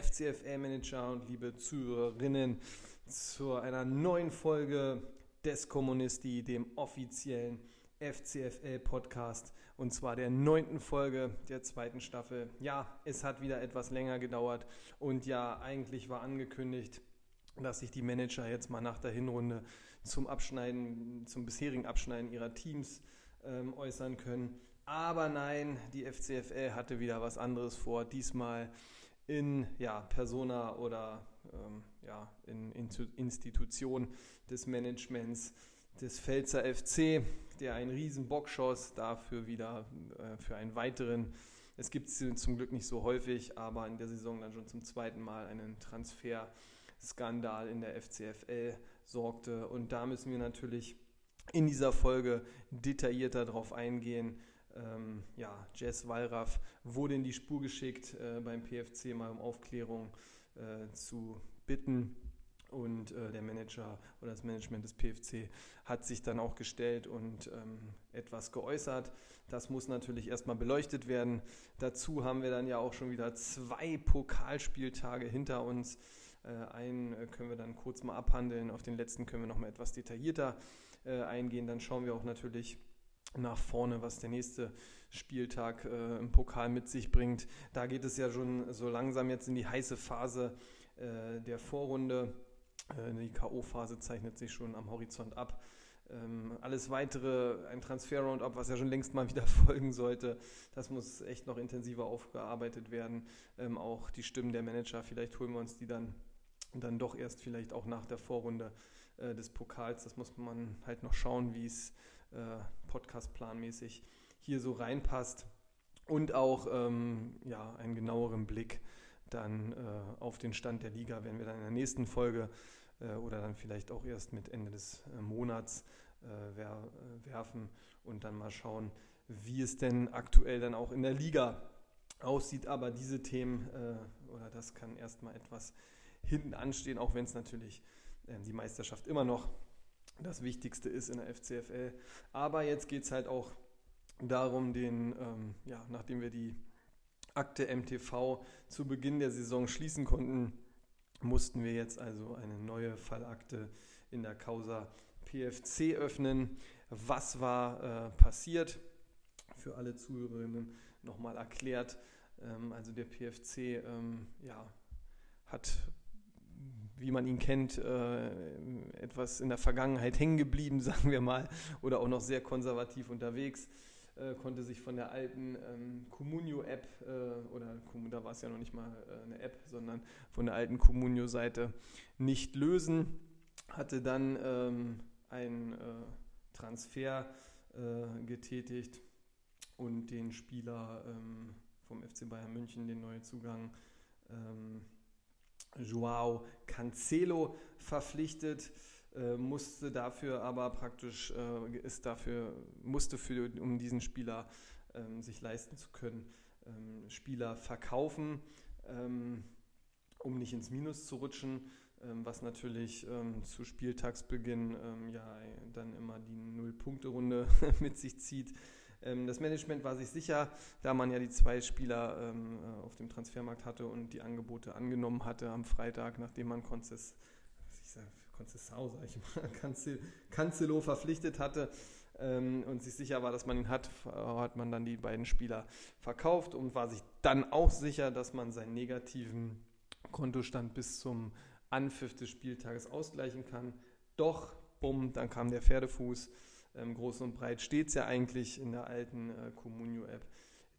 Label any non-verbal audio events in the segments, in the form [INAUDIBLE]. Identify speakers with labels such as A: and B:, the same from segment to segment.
A: FCFL-Manager und liebe Zuhörerinnen, zu einer neuen Folge des Kommunisti, dem offiziellen FCFL-Podcast und zwar der neunten Folge der zweiten Staffel. Ja, es hat wieder etwas länger gedauert und ja, eigentlich war angekündigt, dass sich die Manager jetzt mal nach der Hinrunde zum Abschneiden, zum bisherigen Abschneiden ihrer Teams ähm, äußern können. Aber nein, die FCFL hatte wieder was anderes vor. Diesmal in ja, Persona oder ähm, ja, in, in Institution des Managements des Pfälzer FC, der einen riesen Bockschoss dafür wieder äh, für einen weiteren, es gibt es zum Glück nicht so häufig, aber in der Saison dann schon zum zweiten Mal einen Transferskandal in der FCFL sorgte. Und da müssen wir natürlich in dieser Folge detaillierter darauf eingehen, ähm, ja, Jess Wallraff wurde in die Spur geschickt, äh, beim PFC mal um Aufklärung äh, zu bitten. Und äh, der Manager oder das Management des PFC hat sich dann auch gestellt und ähm, etwas geäußert. Das muss natürlich erstmal beleuchtet werden. Dazu haben wir dann ja auch schon wieder zwei Pokalspieltage hinter uns. Äh, einen äh, können wir dann kurz mal abhandeln. Auf den letzten können wir noch mal etwas detaillierter äh, eingehen. Dann schauen wir auch natürlich nach vorne, was der nächste Spieltag äh, im Pokal mit sich bringt. Da geht es ja schon so langsam jetzt in die heiße Phase äh, der Vorrunde. Äh, die K.O.-Phase zeichnet sich schon am Horizont ab. Ähm, alles weitere, ein Transfer-Roundup, was ja schon längst mal wieder [LAUGHS] folgen sollte, das muss echt noch intensiver aufgearbeitet werden. Ähm, auch die Stimmen der Manager, vielleicht holen wir uns die dann, dann doch erst vielleicht auch nach der Vorrunde äh, des Pokals. Das muss man halt noch schauen, wie es äh, Podcast-planmäßig hier so reinpasst und auch ähm, ja, einen genaueren Blick dann äh, auf den Stand der Liga werden wir dann in der nächsten Folge äh, oder dann vielleicht auch erst mit Ende des äh, Monats äh, wer, äh, werfen und dann mal schauen, wie es denn aktuell dann auch in der Liga aussieht. Aber diese Themen oder das kann erstmal etwas hinten anstehen, auch wenn es natürlich ähm, die Meisterschaft immer noch das Wichtigste ist in der FCFL. Aber jetzt geht es halt auch darum, den, ähm, ja, nachdem wir die Akte MTV zu Beginn der Saison schließen konnten, mussten wir jetzt also eine neue Fallakte in der Causa PFC öffnen. Was war äh, passiert? Für alle Zuhörerinnen nochmal erklärt. Ähm, also der PFC ähm, ja, hat wie man ihn kennt, äh, etwas in der Vergangenheit hängen geblieben, [LAUGHS] sagen wir mal, oder auch noch sehr konservativ unterwegs, äh, konnte sich von der alten ähm, Communio-App, äh, oder da war es ja noch nicht mal äh, eine App, sondern von der alten Communio-Seite nicht lösen, hatte dann ähm, einen äh, Transfer äh, getätigt und den Spieler ähm, vom FC Bayern München den neuen Zugang ähm, Joao Cancelo verpflichtet, äh, musste dafür aber praktisch, äh, ist dafür, musste für, um diesen Spieler ähm, sich leisten zu können, ähm, Spieler verkaufen, ähm, um nicht ins Minus zu rutschen, ähm, was natürlich ähm, zu Spieltagsbeginn ähm, ja dann immer die Null-Punkte-Runde [LAUGHS] mit sich zieht. Ähm, das Management war sich sicher, da man ja die zwei Spieler ähm, äh, auf dem Transfermarkt hatte und die Angebote angenommen hatte am Freitag, nachdem man Konzess, Konzessau, sag ich mal, [LAUGHS] Cancelo verpflichtet hatte ähm, und sich sicher war, dass man ihn hat, hat man dann die beiden Spieler verkauft und war sich dann auch sicher, dass man seinen negativen Kontostand bis zum Anpfiff des Spieltages ausgleichen kann. Doch, bumm, dann kam der Pferdefuß ähm, groß und breit steht es ja eigentlich in der alten äh, Communio-App.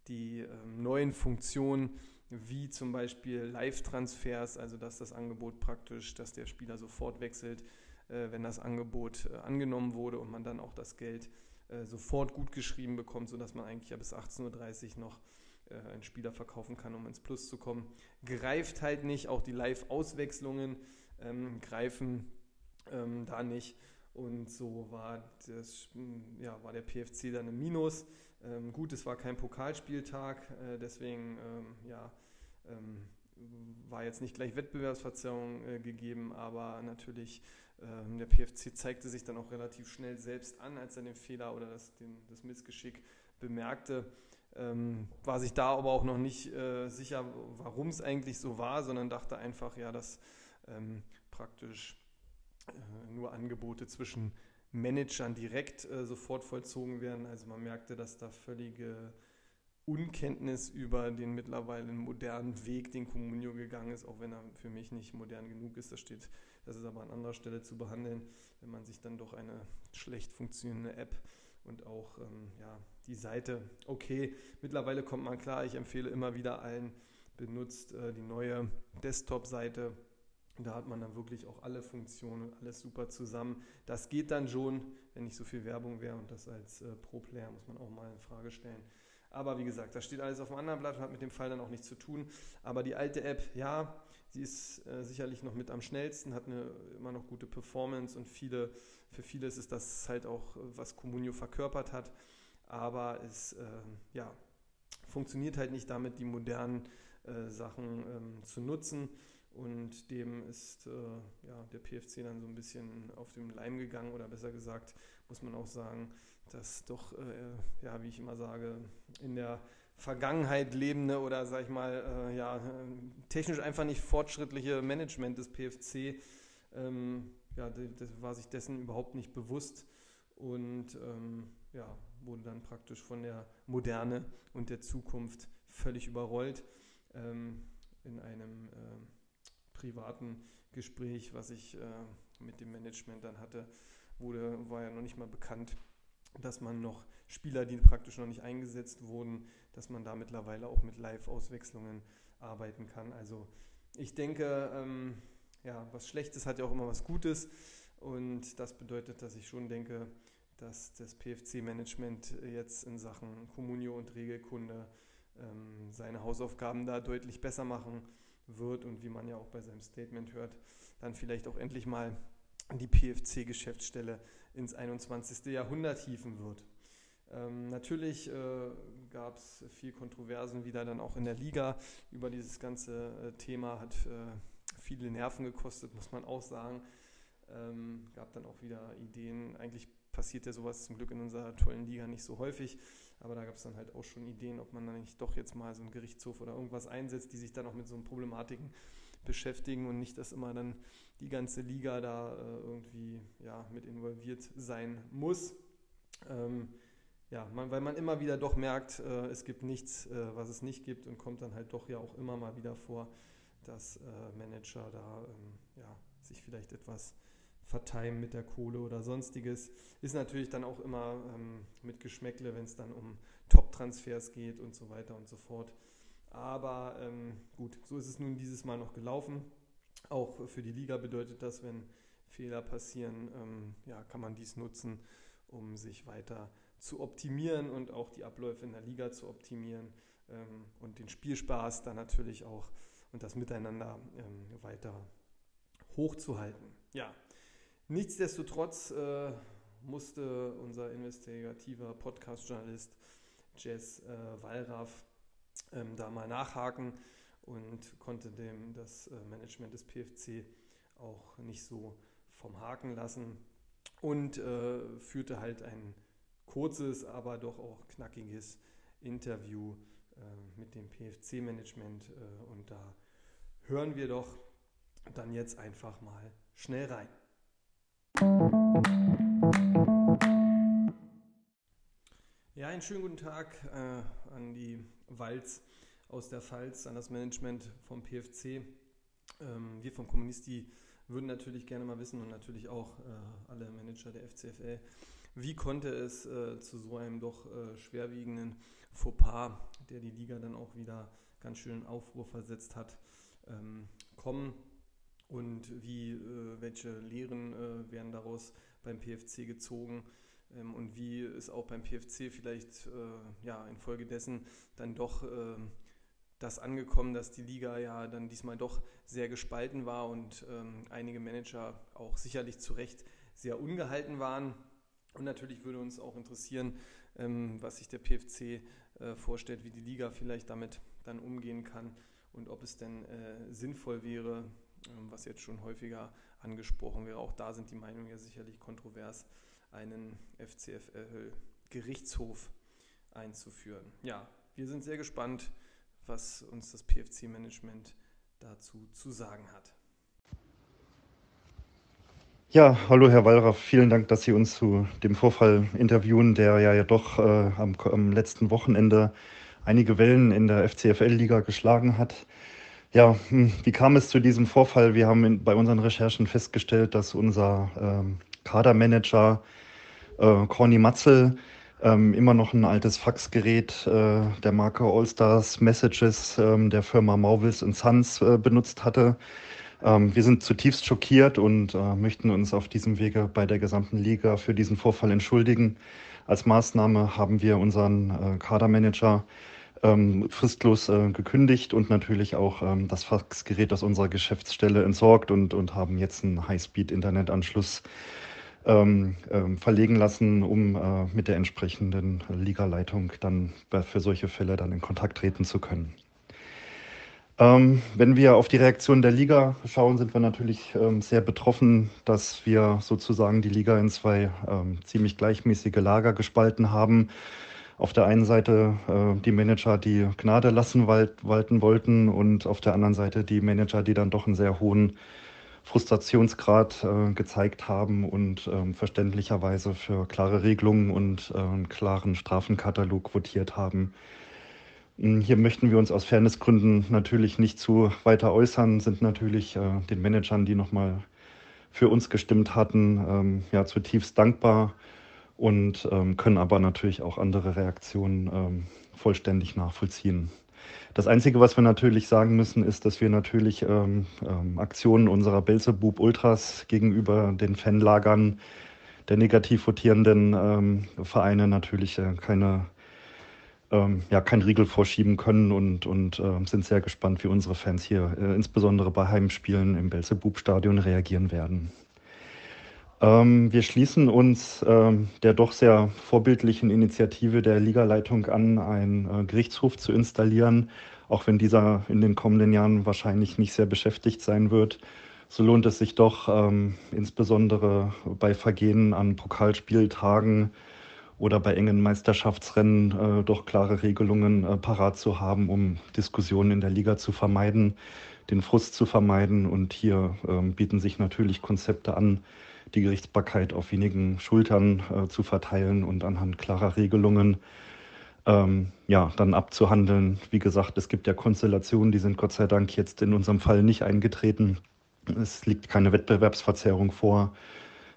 A: Die ähm, neuen Funktionen, wie zum Beispiel Live-Transfers, also dass das Angebot praktisch, dass der Spieler sofort wechselt, äh, wenn das Angebot äh, angenommen wurde und man dann auch das Geld äh, sofort gut geschrieben bekommt, sodass man eigentlich ja bis 18.30 Uhr noch äh, einen Spieler verkaufen kann, um ins Plus zu kommen. Greift halt nicht, auch die Live-Auswechslungen ähm, greifen ähm, da nicht. Und so war, das, ja, war der PFC dann im Minus. Ähm, gut, es war kein Pokalspieltag, äh, deswegen ähm, ja, ähm, war jetzt nicht gleich Wettbewerbsverzerrung äh, gegeben, aber natürlich ähm, der PFC zeigte sich dann auch relativ schnell selbst an, als er den Fehler oder das, den, das Missgeschick bemerkte. ähm, war sich da aber auch noch nicht äh, sicher, warum es eigentlich so war, sondern dachte einfach, ja, dass ähm, praktisch nur Angebote zwischen Managern direkt äh, sofort vollzogen werden. Also man merkte, dass da völlige Unkenntnis über den mittlerweile modernen Weg, den Communio gegangen ist, auch wenn er für mich nicht modern genug ist. Das steht, das ist aber an anderer Stelle zu behandeln, wenn man sich dann doch eine schlecht funktionierende App und auch ähm, ja, die Seite. Okay, mittlerweile kommt man klar. Ich empfehle immer wieder allen, benutzt äh, die neue Desktop-Seite. Da hat man dann wirklich auch alle Funktionen, alles super zusammen. Das geht dann schon, wenn nicht so viel Werbung wäre und das als äh, Pro-Player muss man auch mal in Frage stellen. Aber wie gesagt, das steht alles auf einem anderen Blatt und hat mit dem Fall dann auch nichts zu tun. Aber die alte App, ja, sie ist äh, sicherlich noch mit am schnellsten, hat eine immer noch gute Performance und viele, für viele ist das halt auch, was Comunio verkörpert hat. Aber es äh, ja, funktioniert halt nicht damit, die modernen äh, Sachen ähm, zu nutzen. Und dem ist äh, ja, der PFC dann so ein bisschen auf den Leim gegangen oder besser gesagt, muss man auch sagen, dass doch, äh, ja, wie ich immer sage, in der Vergangenheit lebende oder sag ich mal, äh, ja, technisch einfach nicht fortschrittliche Management des PFC, ähm, ja, das war sich dessen überhaupt nicht bewusst und ähm, ja, wurde dann praktisch von der Moderne und der Zukunft völlig überrollt. Ähm, in einem äh, privaten Gespräch, was ich äh, mit dem Management dann hatte, wurde, war ja noch nicht mal bekannt, dass man noch Spieler, die praktisch noch nicht eingesetzt wurden, dass man da mittlerweile auch mit Live-Auswechslungen arbeiten kann. Also ich denke, ähm, ja, was Schlechtes hat ja auch immer was Gutes. Und das bedeutet, dass ich schon denke, dass das PFC-Management jetzt in Sachen Kommunio und Regelkunde ähm, seine Hausaufgaben da deutlich besser machen wird und wie man ja auch bei seinem Statement hört, dann vielleicht auch endlich mal die PFC-Geschäftsstelle ins 21. Jahrhundert hieven wird. Ähm, natürlich äh, gab es viel Kontroversen wieder dann auch in der Liga über dieses ganze äh, Thema, hat äh, viele Nerven gekostet, muss man auch sagen. Ähm, gab dann auch wieder Ideen. Eigentlich passiert ja sowas zum Glück in unserer tollen Liga nicht so häufig, aber da gab es dann halt auch schon Ideen, ob man dann nicht doch jetzt mal so einen Gerichtshof oder irgendwas einsetzt, die sich dann auch mit so Problematiken beschäftigen und nicht, dass immer dann die ganze Liga da äh, irgendwie ja, mit involviert sein muss. Ähm, ja, man, weil man immer wieder doch merkt, äh, es gibt nichts, äh, was es nicht gibt und kommt dann halt doch ja auch immer mal wieder vor, dass äh, Manager da ähm, ja, sich vielleicht etwas verteilen mit der Kohle oder sonstiges. Ist natürlich dann auch immer ähm, mit Geschmäckle, wenn es dann um Top-Transfers geht und so weiter und so fort. Aber ähm, gut, so ist es nun dieses Mal noch gelaufen. Auch für die Liga bedeutet das, wenn Fehler passieren, ähm, ja, kann man dies nutzen, um sich weiter zu optimieren und auch die Abläufe in der Liga zu optimieren ähm, und den Spielspaß dann natürlich auch und das Miteinander ähm, weiter hochzuhalten. Ja, nichtsdestotrotz äh, musste unser investigativer Podcast-Journalist Jess äh, Wallraff ähm, da mal nachhaken und konnte dem das äh, Management des PFC auch nicht so vom Haken lassen und äh, führte halt ein kurzes, aber doch auch knackiges Interview äh, mit dem PFC-Management äh, und da hören wir doch dann jetzt einfach mal schnell rein. Ja, einen schönen guten Tag äh, an die Walz aus der Pfalz, an das Management vom PFC. Ähm, wir vom Kommunisti würden natürlich gerne mal wissen und natürlich auch äh, alle Manager der FCFL, wie konnte es äh, zu so einem doch äh, schwerwiegenden Fauxpas, der die Liga dann auch wieder ganz schön in Aufruhr versetzt hat, ähm, kommen und wie, äh, welche Lehren äh, werden daraus beim PFC gezogen ähm, und wie ist auch beim PFC vielleicht äh, ja, infolgedessen dann doch das angekommen, dass die Liga ja dann diesmal doch sehr gespalten war und ähm, einige Manager auch sicherlich zu Recht sehr ungehalten waren. Und natürlich würde uns auch interessieren, ähm, was sich der PFC äh, vorstellt, wie die Liga vielleicht damit dann umgehen kann und ob es denn äh, sinnvoll wäre, was jetzt schon häufiger angesprochen wäre. Auch da sind die Meinungen ja sicherlich kontrovers einen FCFL-Gerichtshof einzuführen. Ja, wir sind sehr gespannt, was uns das PFC-Management dazu zu sagen hat.
B: Ja, hallo Herr Wallraff, vielen Dank, dass Sie uns zu dem Vorfall interviewen, der ja, doch äh, am, am, letzten Wochenende einige Wellen in der FCFL-Liga geschlagen hat. Ja, hm, wie kam es zu diesem Vorfall? Wir haben in, bei unseren Recherchen festgestellt, dass unser ähm, Kadermanager äh, Corny Matzel ähm, immer noch ein altes Faxgerät äh, der Marke Allstars Messages ähm, der Firma Mauvils Sons äh, benutzt hatte. Ähm, wir sind zutiefst schockiert und äh, möchten uns auf diesem Wege bei der gesamten Liga für diesen Vorfall entschuldigen. Als Maßnahme haben wir unseren äh, Kadermanager ähm, fristlos äh, gekündigt und natürlich auch ähm, das Faxgerät aus unserer Geschäftsstelle entsorgt und, und haben jetzt einen High-Speed-Internetanschluss ähm, ähm, verlegen lassen, um äh, mit der entsprechenden Ligaleitung dann für solche Fälle dann in Kontakt treten zu können. Ähm, wenn wir auf die Reaktion der Liga schauen, sind wir natürlich ähm, sehr betroffen, dass wir sozusagen die Liga in zwei ziemlich gleichmäßige Lager gespalten haben. Auf der einen Seite äh, die Manager, die Gnade lassen walten wollten und auf der anderen Seite die Manager, die dann doch einen sehr hohen Frustrationsgrad äh, gezeigt haben und äh, verständlicherweise für klare Regelungen und äh, einen klaren Strafenkatalog votiert haben. Hm, hier möchten wir uns aus Fairnessgründen natürlich nicht zu weiter äußern, sind natürlich äh, den Managern, die nochmal für uns gestimmt hatten, ähm, ja, zutiefst dankbar und ähm, können aber natürlich auch andere Reaktionen ähm, vollständig nachvollziehen. Das Einzige, was wir natürlich sagen müssen, ist, dass wir natürlich ähm, ähm, Aktionen unserer Belzebub Ultras gegenüber den Fanlagern der negativ votierenden ähm, Vereine natürlich äh, keine, ähm, ja, kein Riegel vorschieben können und, und äh, sind sehr gespannt, wie unsere Fans hier äh, insbesondere bei Heimspielen im Belzebub-Stadion reagieren werden. Ähm, wir schließen uns ähm, der doch sehr vorbildlichen Initiative der Ligaleitung an, einen äh, Gerichtshof zu installieren, auch wenn dieser in den kommenden Jahren wahrscheinlich nicht sehr beschäftigt sein wird. So lohnt es sich doch, ähm, insbesondere bei Vergehen an Pokalspieltagen oder bei engen Meisterschaftsrennen, äh, doch klare Regelungen äh, parat zu haben, um Diskussionen in der Liga zu vermeiden, den Frust zu vermeiden. Und hier ähm, bieten sich natürlich Konzepte an, die Gerichtsbarkeit auf wenigen Schultern äh, zu verteilen und anhand klarer Regelungen ähm, ja, dann abzuhandeln. Wie gesagt, es gibt ja Konstellationen, die sind Gott sei Dank jetzt in unserem Fall nicht eingetreten. Es liegt keine Wettbewerbsverzerrung vor.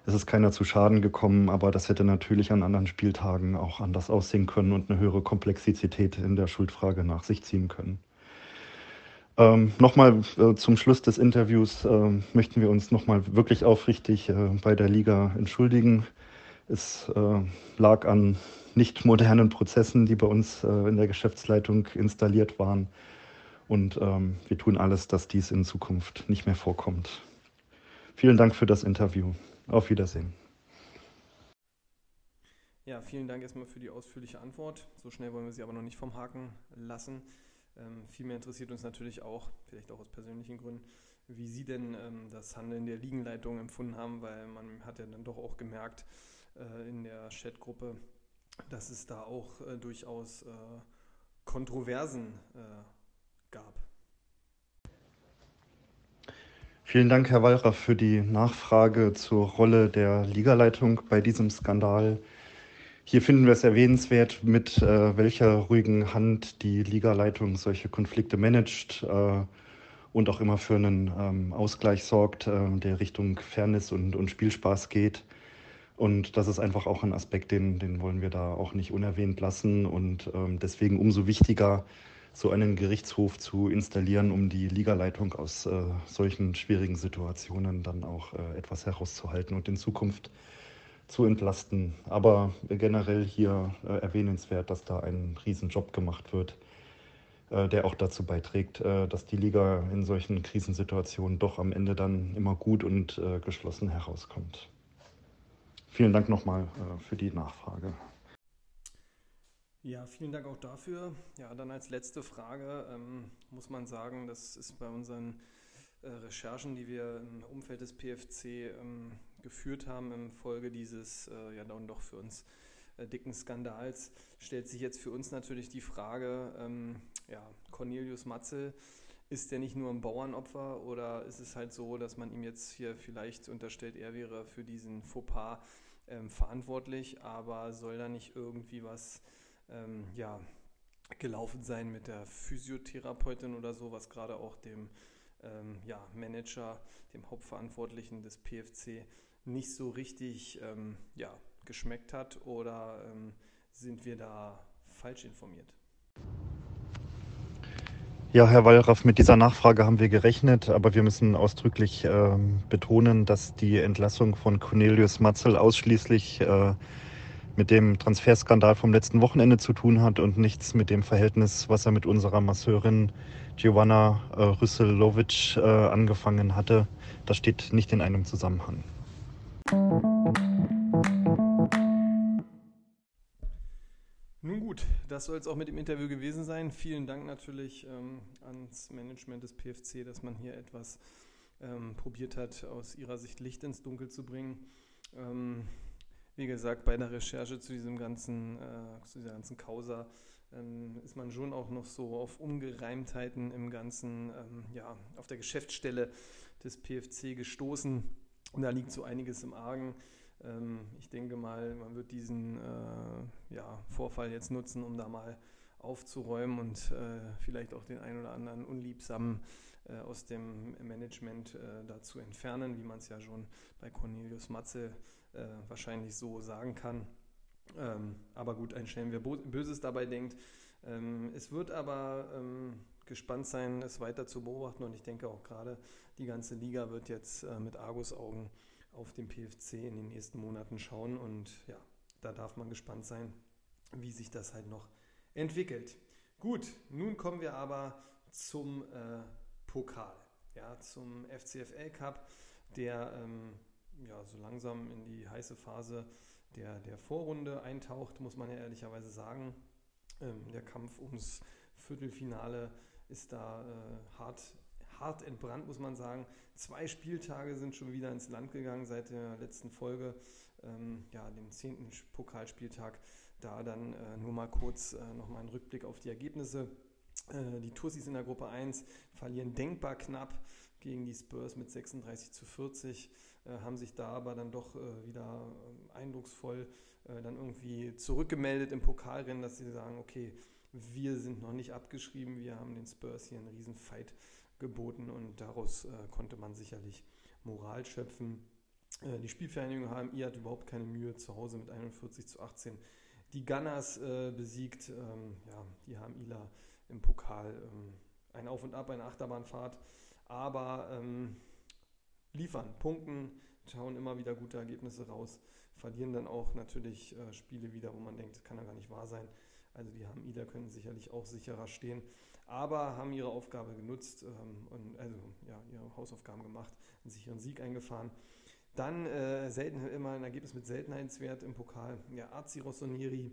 B: Es ist keiner zu Schaden gekommen, aber das hätte natürlich an anderen Spieltagen auch anders aussehen können und eine höhere Komplexität in der Schuldfrage nach sich ziehen können. Ähm, nochmal äh, zum Schluss des Interviews äh, möchten wir uns nochmal wirklich aufrichtig äh, bei der Liga entschuldigen. Es äh, lag an nicht modernen Prozessen, die bei uns äh, in der Geschäftsleitung installiert waren. Und ähm, wir tun alles, dass dies in Zukunft nicht mehr vorkommt. Vielen Dank für das Interview. Auf Wiedersehen.
A: Ja, vielen Dank erstmal für die ausführliche Antwort. So schnell wollen wir sie aber noch nicht vom Haken lassen. Ähm, vielmehr interessiert uns natürlich auch, vielleicht auch aus persönlichen Gründen, wie Sie denn ähm, das Handeln der Liegenleitung empfunden haben, weil man hat ja dann doch auch gemerkt äh, in der Chatgruppe, dass es da auch äh, durchaus äh, Kontroversen äh, gab.
B: Vielen Dank, Herr Wallraff, für die Nachfrage zur Rolle der Ligaleitung bei diesem Skandal. Hier finden wir es erwähnenswert, mit äh, welcher ruhigen Hand die Ligaleitung solche Konflikte managt äh, und auch immer für einen ähm, Ausgleich sorgt, äh, der Richtung Fairness und, und, Spielspaß geht. Und das ist einfach auch ein Aspekt, den, den wollen wir da auch nicht unerwähnt lassen. Und ähm, deswegen umso wichtiger, so einen Gerichtshof zu installieren, um die Ligaleitung aus äh, solchen schwierigen Situationen dann auch äh, etwas herauszuhalten und in Zukunft zu entlasten. Aber generell hier äh, erwähnenswert, dass da ein Riesenjob gemacht wird, äh, der auch dazu beiträgt, äh, dass die Liga in solchen Krisensituationen doch am Ende dann immer gut und äh, geschlossen herauskommt. Vielen Dank nochmal äh, für die Nachfrage.
A: Ja, vielen Dank auch dafür. Ja, dann als letzte Frage ähm, muss man sagen, das ist bei unseren äh, Recherchen, die wir im Umfeld des PFC ähm, geführt haben im Folge dieses äh, ja dann doch für uns äh, dicken Skandals, stellt sich jetzt für uns natürlich die Frage, ähm, ja, Cornelius Matzel, ist der nicht nur ein Bauernopfer oder ist es halt so, dass man ihm jetzt hier vielleicht unterstellt, er wäre für diesen Fauxpas ähm, verantwortlich, aber soll da nicht irgendwie was ähm, ja, gelaufen sein mit der Physiotherapeutin oder so, was gerade auch dem ähm, ja, Manager, dem Hauptverantwortlichen des PFC nicht so richtig ähm, ja, geschmeckt hat oder ähm, sind wir da falsch informiert?
B: Ja, Herr Wallraff, mit dieser Nachfrage haben wir gerechnet, aber wir müssen ausdrücklich äh, betonen, dass die Entlassung von Cornelius Matzel ausschließlich äh, mit dem Transferskandal vom letzten Wochenende zu tun hat und nichts mit dem Verhältnis, was er mit unserer Masseurin Giovanna äh, Rüsselovic äh, angefangen hatte. Das steht nicht in einem Zusammenhang.
A: Nun gut, das soll es auch mit dem Interview gewesen sein. Vielen Dank natürlich ähm, ans Management des PFC, dass man hier etwas ähm, probiert hat, aus ihrer Sicht Licht ins Dunkel zu bringen. Ähm, wie gesagt, bei der Recherche zu diesem ganzen, äh, zu dieser ganzen Causa ähm, ist man schon auch noch so auf Ungereimtheiten im ganzen, ähm, ja, auf der Geschäftsstelle des PFC gestoßen. Und da liegt so einiges im Argen. Ähm, ich denke mal, man wird diesen äh, ja, Vorfall jetzt nutzen, um da mal aufzuräumen und äh, vielleicht auch den ein oder anderen Unliebsamen äh, aus dem Management dazu entfernen, wie man es ja schon bei Cornelius Matze wahrscheinlich so sagen kann. Ähm, aber gut, ein Schelm, wer Böses dabei denkt. Ähm, es wird aber gespannt sein, es weiter zu beobachten und ich denke auch gerade die ganze Liga wird jetzt äh, mit Argus-Augen auf den PFC in den nächsten Monaten schauen und ja, da darf man gespannt sein, wie sich das halt noch entwickelt. Gut, nun kommen wir aber zum äh, Pokal, ja, zum FCFL Cup, der ähm, ja, so langsam in die heiße Phase der, der Vorrunde eintaucht, muss man ja ehrlicherweise sagen. Ähm, der Kampf ums Viertelfinale ist da äh, hart, hart entbrannt, muss man sagen. Zwei Spieltage sind schon wieder ins Land gegangen seit der letzten Folge, ähm, ja, dem zehnten Pokalspieltag. Da dann äh, nur mal kurz äh, nochmal ein Rückblick auf die Ergebnisse. Äh, die Tussis in der Gruppe 1 verlieren denkbar knapp gegen die Spurs mit 36 zu 40, äh, haben sich da aber dann doch äh, wieder ähm, eindrucksvoll dann irgendwie zurückgemeldet im Pokalrennen, dass sie sagen, okay, wir sind noch nicht abgeschrieben, wir haben den Spurs hier einen riesen Fight geboten und daraus äh, konnte man sicherlich Moral schöpfen. Äh, die Spielvereinigung HMI hat überhaupt keine Mühe zu Hause mit 41 zu 18 die Gunners äh, besiegt. Ähm, ja, die HMIler im Pokal ähm, ein Auf und Ab, eine Achterbahnfahrt, aber ähm, liefern, punkten, schauen immer wieder gute Ergebnisse raus, verlieren dann auch natürlich äh, Spiele wieder, wo man denkt, kann ja gar nicht wahr sein. Also die HMIler können sicherlich auch sicherer stehen aber haben ihre Aufgabe genutzt ähm, und also ja, ihre Hausaufgaben gemacht, einen sicheren Sieg eingefahren. Dann äh, selten immer ein Ergebnis mit Seltenheitswert im Pokal. Ja, Azi Rossonieri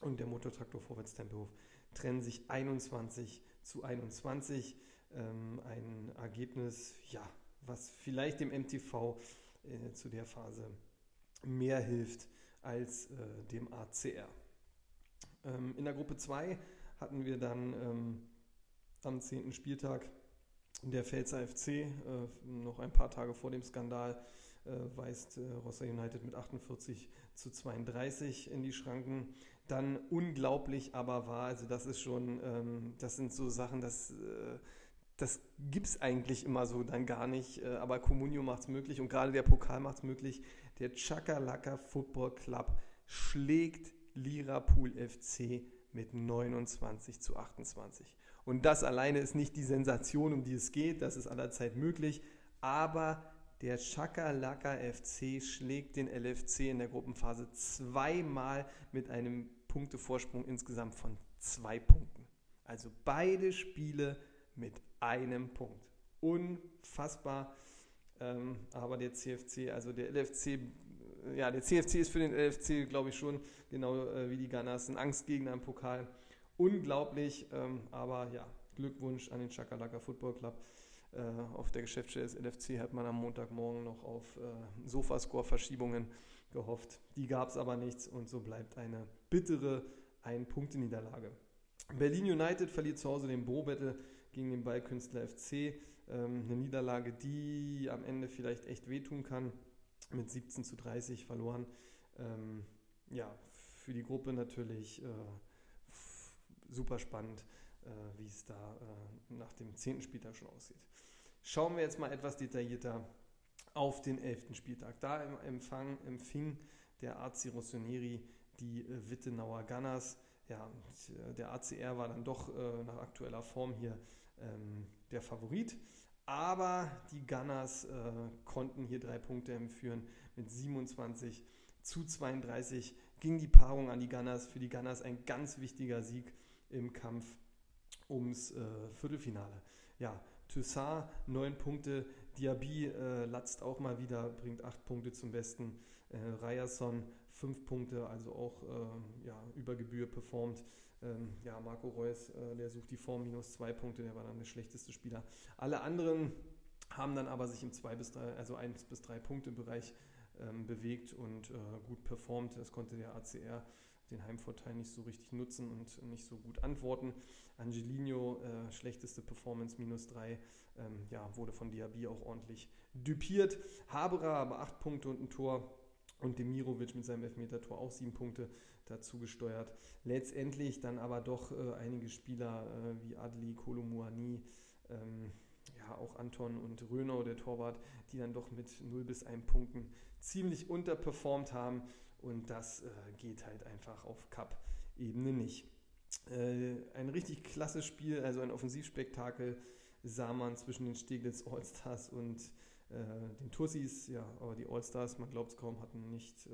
A: und der Motortraktor Vorwärts Tempelhof trennen sich 21 zu 21. Ähm, ein Ergebnis, ja, was vielleicht dem MTV äh, zu der Phase mehr hilft als äh, dem ACR. Ähm, in der Gruppe 2 hatten wir dann ähm, am 10. Spieltag der Pfälzer FC, äh, noch ein paar Tage vor dem Skandal, äh, weist äh, Rossa United mit 48 zu 32 in die Schranken. Dann unglaublich aber wahr, also das ist schon, ähm, das sind so Sachen, das, äh, das gibt es eigentlich immer so dann gar nicht, äh, aber Comunio macht es möglich und gerade der Pokal macht es möglich. Der Chakalaka Football Club schlägt Lirapool FC mit 29 zu 28. Und das alleine ist nicht die Sensation, um die es geht, das ist allerzeit möglich, aber der Chakalaka FC schlägt den LFC in der Gruppenphase zweimal mit einem Punktevorsprung insgesamt von zwei Punkten. Also beide Spiele mit einem Punkt. Unfassbar. Ähm, aber der CFC, also der LFC, ja, der CFC ist für den LFC, glaube ich, schon genau äh, wie die Gunners ein Angstgegner im Pokal unglaublich. Ähm, aber ja, Glückwunsch an den Chakalaka Football Club. Äh, auf der Geschäftsstelle des LFC hat man am Montagmorgen noch auf äh, Sofascore-Verschiebungen gehofft. Die gab es aber nichts und so bleibt eine bittere Ein-Punkte-Niederlage. Berlin United verliert zu Hause den Bo-Battle gegen den Ballkünstler FC. Ähm, eine Niederlage, die am Ende vielleicht echt wehtun kann. Mit 17 zu 30 verloren. Ähm, ja, für die Gruppe natürlich äh, super spannend, äh, wie es da äh, nach dem 10. Spieltag schon aussieht. Schauen wir jetzt mal etwas detaillierter auf den 11. Spieltag. Da Empfang empfing der AC Rossoneri die äh, Wittenauer Gunners. Ja, äh, der ACR war dann doch äh, nach aktueller Form hier ähm, der Favorit. Aber die Gunners äh, konnten hier drei Punkte entführen mit 27 zu 32 ging die Paarung an die Gunners. Für die Gunners ein ganz wichtiger Sieg im Kampf ums äh, Viertelfinale. Ja, Toussaint neun Punkte, Diaby äh, latzt auch mal wieder, bringt acht Punkte zum Besten. Äh, Ryerson fünf Punkte, also auch äh, ja, über Gebühr performt. Ähm, ja, Marco Reus, äh, der sucht die Form minus zwei Punkte, der war dann der schlechteste Spieler. Alle anderen haben dann aber sich im 2 bis 3, also 1 bis 3 Punkte Bereich ähm, bewegt und äh, gut performt. Das konnte der ACR den Heimvorteil nicht so richtig nutzen und nicht so gut antworten. Angelino, äh, schlechteste Performance, minus 3, ähm, ja, wurde von Diaby auch ordentlich dupiert. Haberer aber 8 Punkte und ein Tor. Und Demirovic mit seinem Elfmeter-Tor auch 7 Punkte dazu gesteuert. Letztendlich dann aber doch äh, einige Spieler äh, wie Adli, Kolomuani, ähm, ja, auch Anton und Rönau, der Torwart, die dann doch mit 0 bis 1 Punkten ziemlich unterperformt haben. Und das äh, geht halt einfach auf Cup-Ebene nicht. Äh, ein richtig klasse Spiel, also ein Offensivspektakel sah man zwischen den Steglitz Allstars und den Tussis. Ja, aber die Allstars, man glaubt es kaum, hatten nicht äh,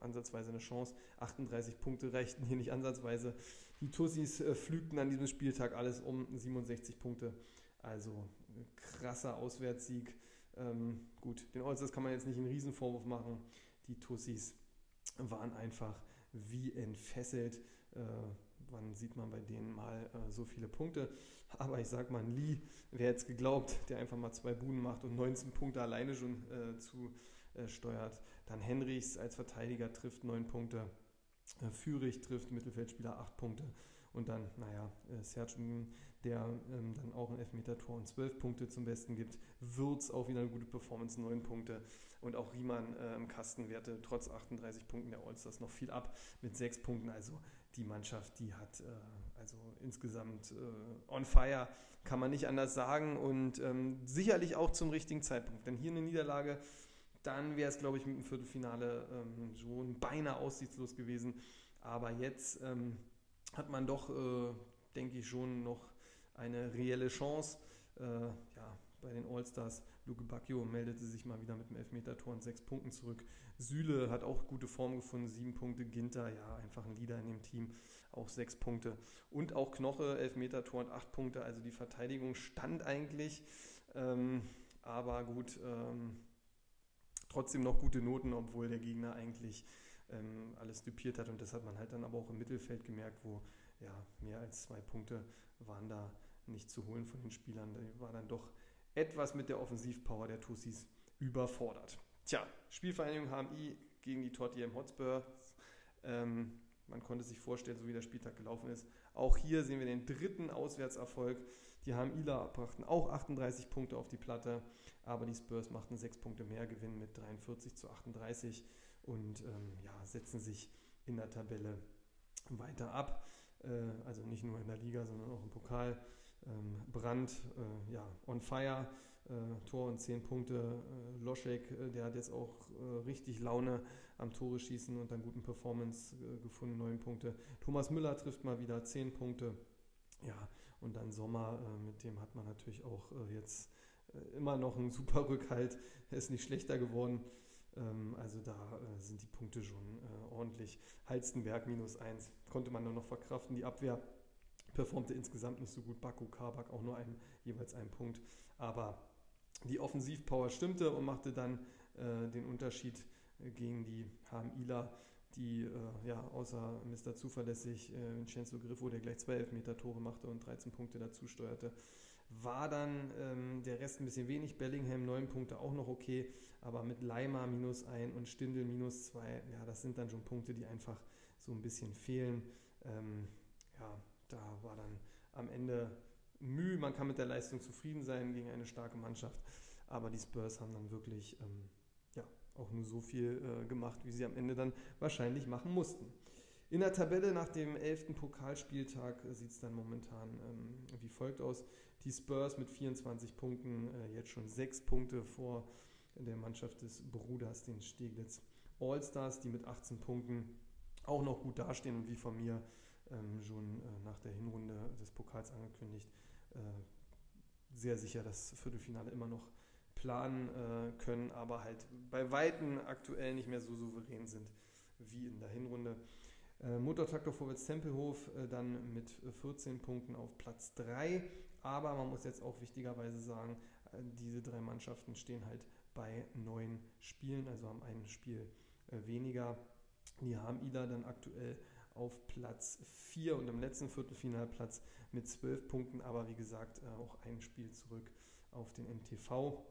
A: ansatzweise eine Chance. 38 Punkte reichten hier nicht ansatzweise. Die Tussis äh, pflügten an diesem Spieltag alles um 67 Punkte. Also krasser Auswärtssieg. Ähm, gut, den Allstars kann man jetzt nicht einen Riesenvorwurf machen. Die Tussis waren einfach wie entfesselt. Äh, wann sieht man bei denen mal äh, so viele Punkte? Aber ich sag mal, Lee, wer jetzt geglaubt, der einfach mal zwei Buden macht und 19 Punkte alleine schon äh, zu äh, steuert. Dann Henrichs als Verteidiger trifft 9 Punkte. Äh, Fürich trifft Mittelfeldspieler 8 Punkte. Und dann, naja, äh, Serge der ähm, dann auch ein Elfmeter-Tor und 12 Punkte zum Besten gibt. Würz auch wieder eine gute Performance, 9 Punkte. Und auch Riemann äh, im Kastenwerte trotz 38 Punkten der Allstars noch viel ab mit 6 Punkten. Also die Mannschaft, die hat äh, also insgesamt äh, on fire, kann man nicht anders sagen. Und ähm, sicherlich auch zum richtigen Zeitpunkt. Denn hier eine Niederlage, dann wäre es, glaube ich, mit dem Viertelfinale ähm, schon beinahe aussichtslos gewesen. Aber jetzt ähm, hat man doch, äh, denke ich, schon noch eine reelle Chance. Ja, bei den Allstars. Luke Bacchio meldete sich mal wieder mit dem Elfmeter-Tor und sechs Punkten zurück. Süle hat auch gute Form gefunden, sieben Punkte. Ginter, ja, einfach ein Leader in dem Team, auch sechs Punkte. Und auch Knoche, Elfmeter-Tor und acht Punkte. Also die Verteidigung stand eigentlich. Ähm, aber gut, ähm, trotzdem noch gute Noten, obwohl der Gegner eigentlich ähm, alles dupiert hat. Und das hat man halt dann aber auch im Mittelfeld gemerkt, wo ja, mehr als zwei Punkte waren da nicht zu holen von den Spielern. Da war dann doch etwas mit der Offensivpower der Tussis überfordert. Tja, Spielvereinigung HMI gegen die Tottenham Hotspur. Ähm, man konnte sich vorstellen, so wie der Spieltag gelaufen ist. Auch hier sehen wir den dritten Auswärtserfolg. Die HMIler brachten auch 38 Punkte auf die Platte, aber die Spurs machten 6 Punkte mehr Gewinn mit 43 zu 38 und ähm, ja, setzen sich in der Tabelle weiter ab. Äh, also nicht nur in der Liga, sondern auch im Pokal. Ähm, Brand, äh, ja, on fire, äh, Tor und 10 Punkte. Äh, Loschek, äh, der hat jetzt auch äh, richtig Laune am Tore schießen und dann guten Performance äh, gefunden, 9 Punkte. Thomas Müller trifft mal wieder 10 Punkte. Ja, und dann Sommer, mit dem hat man natürlich auch jetzt immer noch einen super Rückhalt. Er ist nicht schlechter geworden. Ähm, also da sind die Punkte schon ordentlich. Halstenberg minus 1 konnte man nur noch verkraften. Die Abwehr performte insgesamt nicht so gut. Baku, Kabak auch nur ein, jeweils einen Punkt. Aber die Offensivpower stimmte und machte dann äh, den Unterschied äh, gegen die HMIler, die äh, ja außer Mr. Zuverlässig äh, Vincenzo Griffo, der gleich zwei Elfmeter-Tore machte und 13 Punkte dazu steuerte, war dann ähm, der Rest ein bisschen wenig. Bellingham neun Punkte auch noch okay, aber mit Leimer minus ein und Stindel minus zwei, ja, das sind dann schon Punkte, die einfach so ein bisschen fehlen. Ähm, ja, da war dann am Ende Mühe. Man kann mit der Leistung zufrieden sein gegen eine starke Mannschaft, aber die Spurs haben dann wirklich ähm, ja, auch nur so viel äh, gemacht, wie sie am Ende dann wahrscheinlich machen mussten. In der Tabelle nach dem 11. Pokalspieltag sieht es dann momentan ähm, wie folgt aus. Die Spurs mit 24 Punkten, äh, jetzt schon 6 Punkte vor der Mannschaft des Bruders, den Steglitz All-Stars, die mit 18 Punkten auch noch gut dastehen und wie von mir schon äh, nach der Hinrunde des Pokals angekündigt, äh, sehr sicher das Viertelfinale immer noch planen äh, können, aber halt bei Weitem aktuell nicht mehr so souverän sind wie in der Hinrunde. Motortraktor Vorwärts Tempelhof dann mit 14 Punkten auf Platz 3. Aber man muss jetzt auch wichtigerweise sagen, diese drei Mannschaften stehen halt bei neun Spielen, also haben ein Spiel weniger. Die haben Ida dann aktuell auf Platz 4 und im letzten Viertelfinalplatz mit 12 Punkten, aber wie gesagt äh, auch ein Spiel zurück auf den MTV.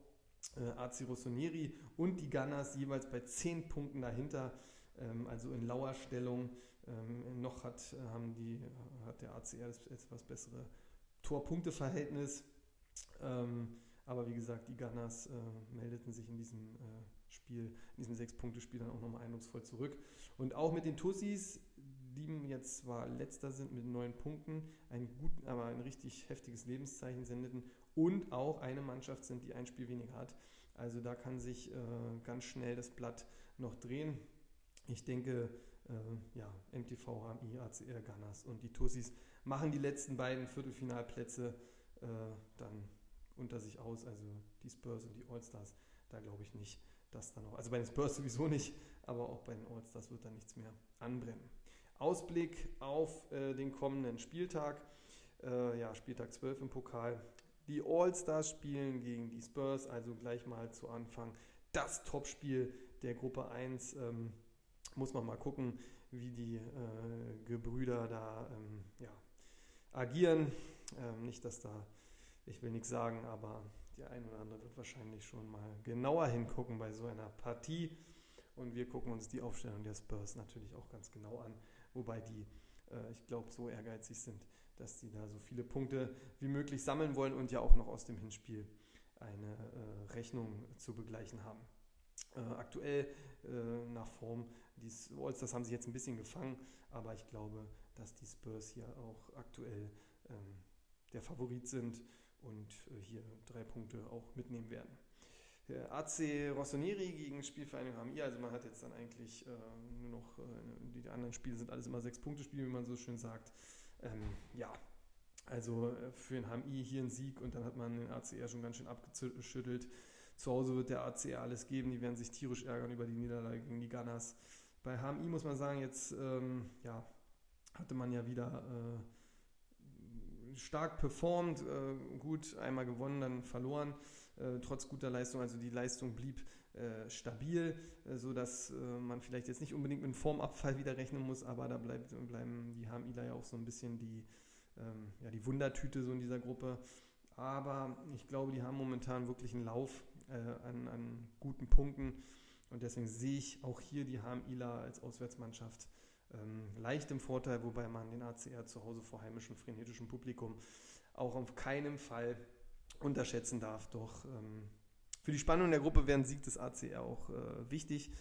A: Äh, AC Rossoneri und die Gunners jeweils bei 10 Punkten dahinter, ähm, also in lauer Stellung. Ähm, noch hat, äh, haben die, hat der ACR das etwas bessere Torpunkteverhältnis. Ähm, aber wie gesagt, die Gunners meldeten sich in diesem Spiel, in diesem Sechs-Punkte-Spiel dann auch nochmal eindrucksvoll zurück. Und auch mit den Tussis, die jetzt zwar letzter sind mit neun Punkten, ein gut, aber ein richtig heftiges Lebenszeichen sendeten und auch eine Mannschaft sind, die ein Spiel weniger hat. Also da kann sich äh, ganz schnell das Blatt noch drehen. Ich denke, äh, ja, MTV, HMI, ACR, Gunners und die Tussis machen die letzten beiden Viertelfinalplätze äh, dann unter sich aus. Also die Spurs und die All-Stars, da glaube ich nicht, dass da noch, also bei den Spurs sowieso nicht, aber auch bei den All-Stars wird da nichts mehr anbrennen. Ausblick auf äh, den kommenden Spieltag. Äh, ja, Spieltag 12 im Pokal. Die All-Stars spielen gegen die Spurs, also gleich mal zu Anfang das Topspiel der Gruppe 1. Ähm, muss man mal gucken, wie die äh, Gebrüder da ähm, ja, agieren. Ähm, nicht, dass da, ich will nichts sagen, aber der eine oder andere wird wahrscheinlich schon mal genauer hingucken bei so einer Partie. Und wir gucken uns die Aufstellung der Spurs natürlich auch ganz genau an, wobei die, äh, ich glaube, so ehrgeizig sind, dass sie da so viele Punkte wie möglich sammeln wollen und ja auch noch aus dem Hinspiel eine äh, Rechnung zu begleichen haben. Äh, aktuell äh, nach Form, die Allstars haben sie jetzt ein bisschen gefangen, aber ich glaube, dass die Spurs hier auch aktuell ähm, der Favorit sind und äh, hier drei Punkte auch mitnehmen werden. AC Rossoneri gegen Spielvereinigung HMI, also man hat jetzt dann eigentlich äh, nur noch, äh, die anderen Spiele sind alles immer sechs Punkte Spiele, wie man so schön sagt. Ähm, ja, also äh, für den HMI hier ein Sieg und dann hat man den ACR schon ganz schön abgeschüttelt. Zu Hause wird der ACR alles geben, die werden sich tierisch ärgern über die Niederlage gegen die Gunners. Bei HMI muss man sagen, jetzt ähm, ja, hatte man ja wieder äh, stark performt, äh, gut, einmal gewonnen, dann verloren, äh, trotz guter Leistung. Also die Leistung blieb äh, stabil, äh, sodass äh, man vielleicht jetzt nicht unbedingt mit einem Formabfall wieder rechnen muss, aber da bleibt, bleiben die HMIler ja auch so ein bisschen die, ähm, ja, die Wundertüte so in dieser Gruppe. Aber ich glaube, die haben momentan wirklich einen Lauf äh, an, an guten Punkten. Und deswegen sehe ich auch hier die HMIler als Auswärtsmannschaft ähm, leicht im Vorteil, wobei man den ACR zu Hause vor heimischem frenetischem Publikum auch auf keinen Fall unterschätzen darf. Doch ähm, für die Spannung der Gruppe wäre ein Sieg des ACR auch äh, wichtig,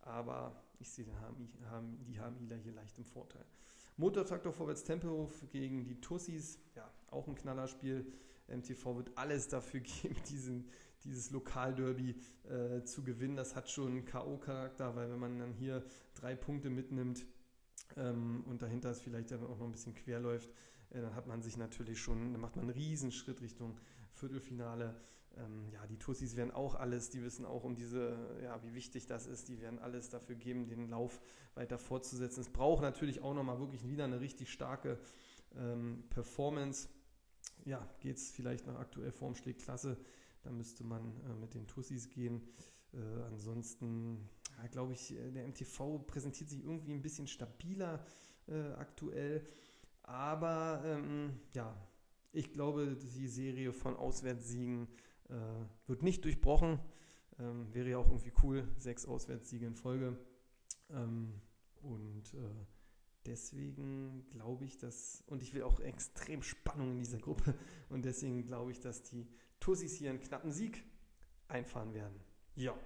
A: aber ich sehe die HMIler hier leicht im Vorteil. Motortraktor Vorwärts Tempelhof gegen die Tussis, ja, auch ein Knallerspiel. MTV wird alles dafür [LAUGHS] geben, diesen, dieses Lokalderby äh, zu gewinnen. Das hat schon K.O.-Charakter, weil wenn man dann hier drei Punkte mitnimmt, ähm, und dahinter ist vielleicht dann auch noch ein bisschen quer läuft, äh, dann hat man sich natürlich schon, dann macht man einen Riesenschritt Richtung Viertelfinale. Ähm, ja, die Tussis werden auch alles, die wissen auch um diese, ja, wie wichtig das ist, die werden alles dafür geben, den Lauf weiter fortzusetzen. Es braucht natürlich auch nochmal wirklich wieder eine richtig starke ähm, Performance. Ja, geht es vielleicht nach aktuell Form schlägt klasse, dann müsste man äh, mit den Tussis gehen. Äh, ansonsten ja, glaube ich, äh, der MTV präsentiert sich irgendwie ein bisschen stabiler äh, aktuell. Aber ähm, ja, Ich glaube, die Serie von Auswärtssiegen äh, wird nicht durchbrochen. Ähm, wäre ja auch irgendwie cool, sechs Auswärtssiege in Folge. Ähm, und äh, deswegen glaube ich, dass, und ich will auch extrem Spannung in dieser Gruppe, und deswegen glaube ich, dass die Tussis hier einen knappen Sieg einfahren werden. Ja,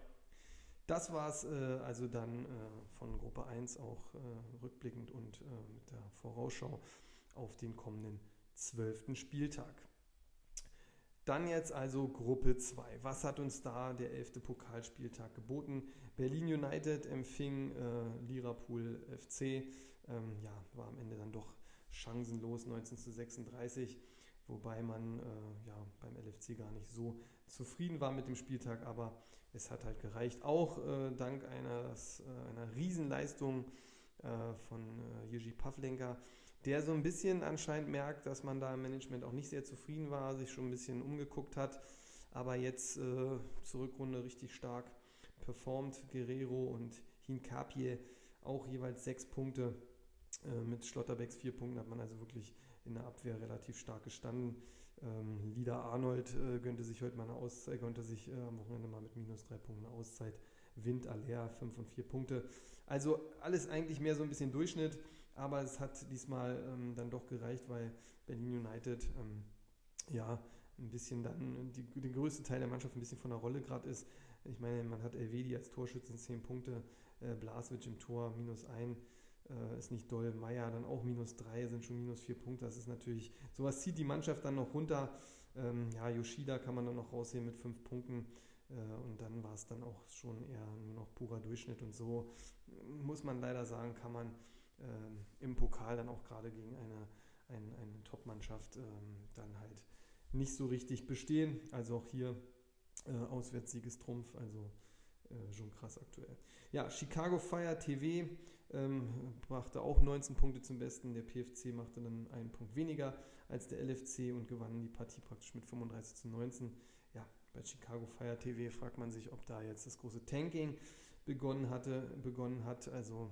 A: das war es äh, also dann äh, von Gruppe 1 auch äh, rückblickend und äh, mit der Vorausschau auf den kommenden zwölften Spieltag. Dann jetzt also Gruppe 2. Was hat uns da der elfte Pokalspieltag geboten? Berlin United empfing äh, Liverpool FC. Ähm, ja, war am Ende dann doch chancenlos 19 zu 36, wobei man äh, ja, beim LFC gar nicht so zufrieden war mit dem Spieltag, aber es hat halt gereicht. Auch äh, dank eines, äh, einer Riesenleistung äh, von äh, Jiří Pavlenka, der so ein bisschen anscheinend merkt, dass man da im Management auch nicht sehr zufrieden war, sich schon ein bisschen umgeguckt hat, aber jetzt äh, zur Rückrunde richtig stark performt. Guerrero und Hinkapie auch jeweils sechs Punkte. Äh, mit Schlotterbecks vier Punkten hat man also wirklich in der Abwehr relativ stark gestanden. Ähm, Lida Arnold äh, gönnte sich heute mal eine Auszeit, konnte sich äh, am Wochenende mal mit minus drei Punkten eine Auszeit. Wind Aller, fünf und vier Punkte. Also alles eigentlich mehr so ein bisschen Durchschnitt, aber es hat diesmal ähm, dann doch gereicht, weil Berlin United ähm, ja ein bisschen dann die, den größten Teil der Mannschaft ein bisschen von der Rolle gerade ist. Ich meine, man hat Elvedi als Torschützen zehn Punkte, äh, Blaswitsch im Tor minus ein äh, ist nicht doll. Meier dann auch minus drei, sind schon minus vier Punkte. Das ist natürlich, sowas zieht die Mannschaft dann noch runter. Ähm, ja, Yoshida kann man dann noch raussehen mit fünf Punkten. Äh, und dann war es dann auch schon eher nur noch purer Durchschnitt. Und so muss man leider sagen, kann man ähm, im Pokal dann auch gerade gegen eine, eine, eine Top-Mannschaft ähm, dann halt nicht so richtig bestehen. Also auch hier äh, Auswärtssieg Trumpf. Also äh, schon krass aktuell. Ja, Chicago Fire TV ähm, brachte auch 19 Punkte zum Besten. Der PFC machte dann einen Punkt weniger als der LFC und gewann die Partie praktisch mit 35 zu 19. Ja, bei Chicago Fire TV fragt man sich, ob da jetzt das große Tanking begonnen hatte, begonnen hat. Also,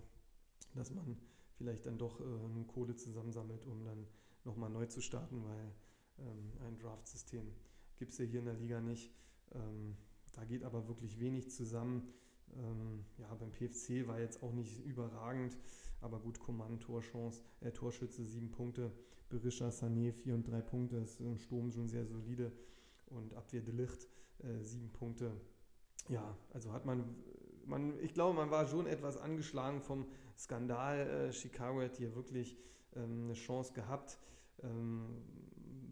A: dass man vielleicht dann doch äh, Kohle zusammensammelt, um dann nochmal neu zu starten, weil ähm, ein Draft-System gibt es ja hier in der Liga nicht. Ähm, da geht aber wirklich wenig zusammen. Ähm, ja, beim PFC war jetzt auch nicht überragend, aber gut, Command, Torchance, äh, Torschütze, sieben Punkte, Berisha, Sané, vier und drei Punkte, ist im Sturm schon sehr solide und Abwehr de Licht, äh, sieben Punkte. Ja, also hat man, man, ich glaube, man war schon etwas angeschlagen vom Skandal. Äh, Chicago hat hier wirklich ähm, eine Chance gehabt. Ähm,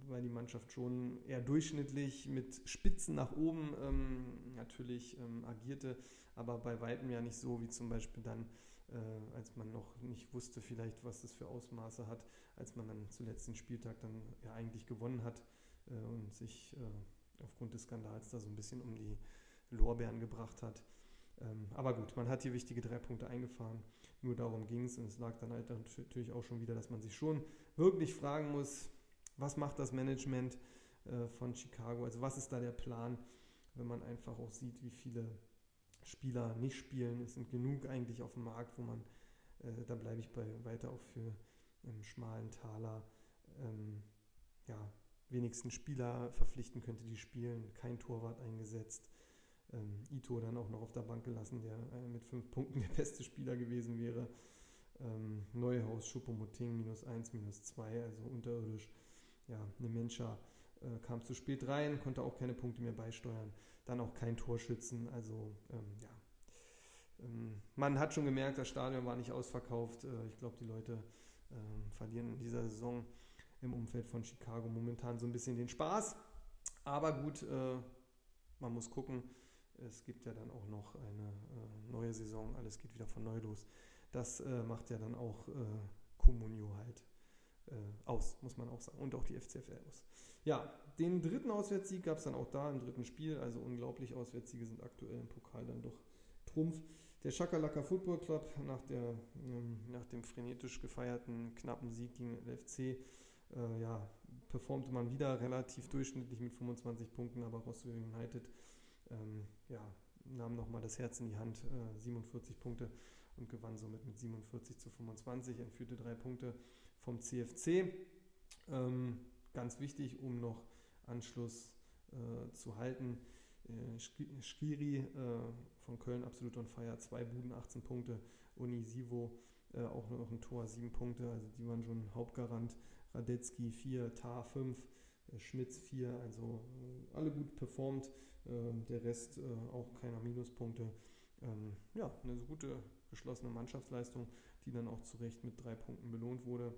A: weil die Mannschaft schon eher durchschnittlich mit Spitzen nach oben ähm, natürlich ähm, agierte, aber bei weitem ja nicht so wie zum Beispiel dann, äh, als man noch nicht wusste vielleicht, was das für Ausmaße hat, als man dann zuletzt den Spieltag dann ja eigentlich gewonnen hat äh, und sich äh, aufgrund des Skandals da so ein bisschen um die Lorbeeren gebracht hat. Ähm, aber gut, man hat hier wichtige drei Punkte eingefahren. Nur darum ging es und es lag dann halt natürlich auch schon wieder, dass man sich schon wirklich fragen muss, was macht das Management äh, von Chicago? Also was ist da der Plan, wenn man einfach auch sieht, wie viele Spieler nicht spielen? Es sind genug eigentlich auf dem Markt, wo man, äh, da bleibe ich bei, weiter auch für einen schmalen Taler, ähm, ja, wenigstens Spieler verpflichten könnte, die spielen. Kein Torwart eingesetzt. Ähm, Ito dann auch noch auf der Bank gelassen, der äh, mit fünf Punkten der beste Spieler gewesen wäre. Ähm, Neuhaus, Schuppomoting, minus eins, minus zwei, also unterirdisch ja, eine Menscher äh, kam zu spät rein, konnte auch keine Punkte mehr beisteuern. Dann auch kein Torschützen. Also ähm, ja, ähm, man hat schon gemerkt, das Stadion war nicht ausverkauft. Äh, ich glaube, die Leute äh, verlieren in dieser Saison im Umfeld von Chicago momentan so ein bisschen den Spaß. Aber gut, äh, man muss gucken. Es gibt ja dann auch noch eine äh, neue Saison. Alles geht wieder von neu los. Das äh, macht ja dann auch Comunio halt äh, aus, muss man auch sagen. Und auch die FCFL aus. Ja, den dritten Auswärtssieg gab es dann auch da im dritten Spiel. Also unglaublich, Auswärtssiege sind aktuell im Pokal dann doch Trumpf. Der Schakalaka Football Club nach, der, ähm, nach dem frenetisch gefeierten knappen Sieg gegen LFC äh, ja, performte man wieder relativ durchschnittlich mit 25 Punkten, aber Rostock United ähm, ja, nahm nochmal das Herz in die Hand, äh, 47 Punkte und gewann somit mit 47 zu 25, entführte drei Punkte vom CFC. Ähm, ganz wichtig, um noch Anschluss äh, zu halten. Äh, Skiri äh, von Köln absolut on fire, zwei Buden, 18 Punkte. Unisivo äh, auch noch ein Tor, 7 Punkte, also die waren schon Hauptgarant. Radetzky 4, Tar 5, äh, Schmitz 4, also äh, alle gut performt. Der Rest auch keiner Minuspunkte. Ähm, ja, eine gute geschlossene Mannschaftsleistung, die dann auch zu Recht mit drei Punkten belohnt wurde.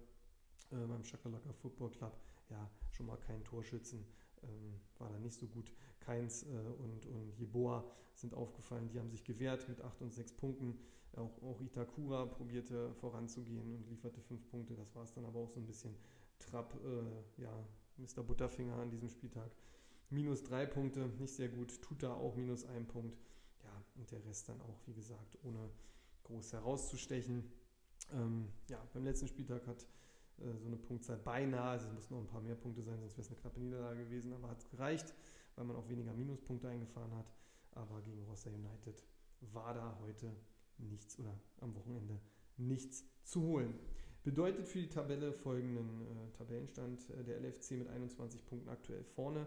A: beim Shakalaka Football Club, ja, schon mal kein Torschützen ähm, war da nicht so gut. Keins äh, und, und Jeboa sind aufgefallen, die haben sich gewehrt mit 8 und 6 Punkten. Auch, auch Itakura probierte voranzugehen und lieferte 5 Punkte. Das war es dann aber auch so ein bisschen Trapp, äh, ja, Mr. Butterfinger an diesem Spieltag. Minus 3 Punkte, nicht sehr gut. Tut da auch minus 1 Punkt. Ja, und der Rest dann auch, wie gesagt, ohne groß herauszustechen. Ähm, ja, beim letzten Spieltag hat äh, so eine Punktzahl beinahe, also es mussten noch ein paar mehr Punkte sein, sonst wäre es eine knappe Niederlage gewesen, aber hat es gereicht, weil man auch weniger Minuspunkte eingefahren hat. Aber gegen Rossa United war da heute nichts oder am Wochenende nichts zu holen. Bedeutet für die Tabelle folgenden äh, Tabellenstand. Äh, der LFC mit 21 Punkten aktuell vorne,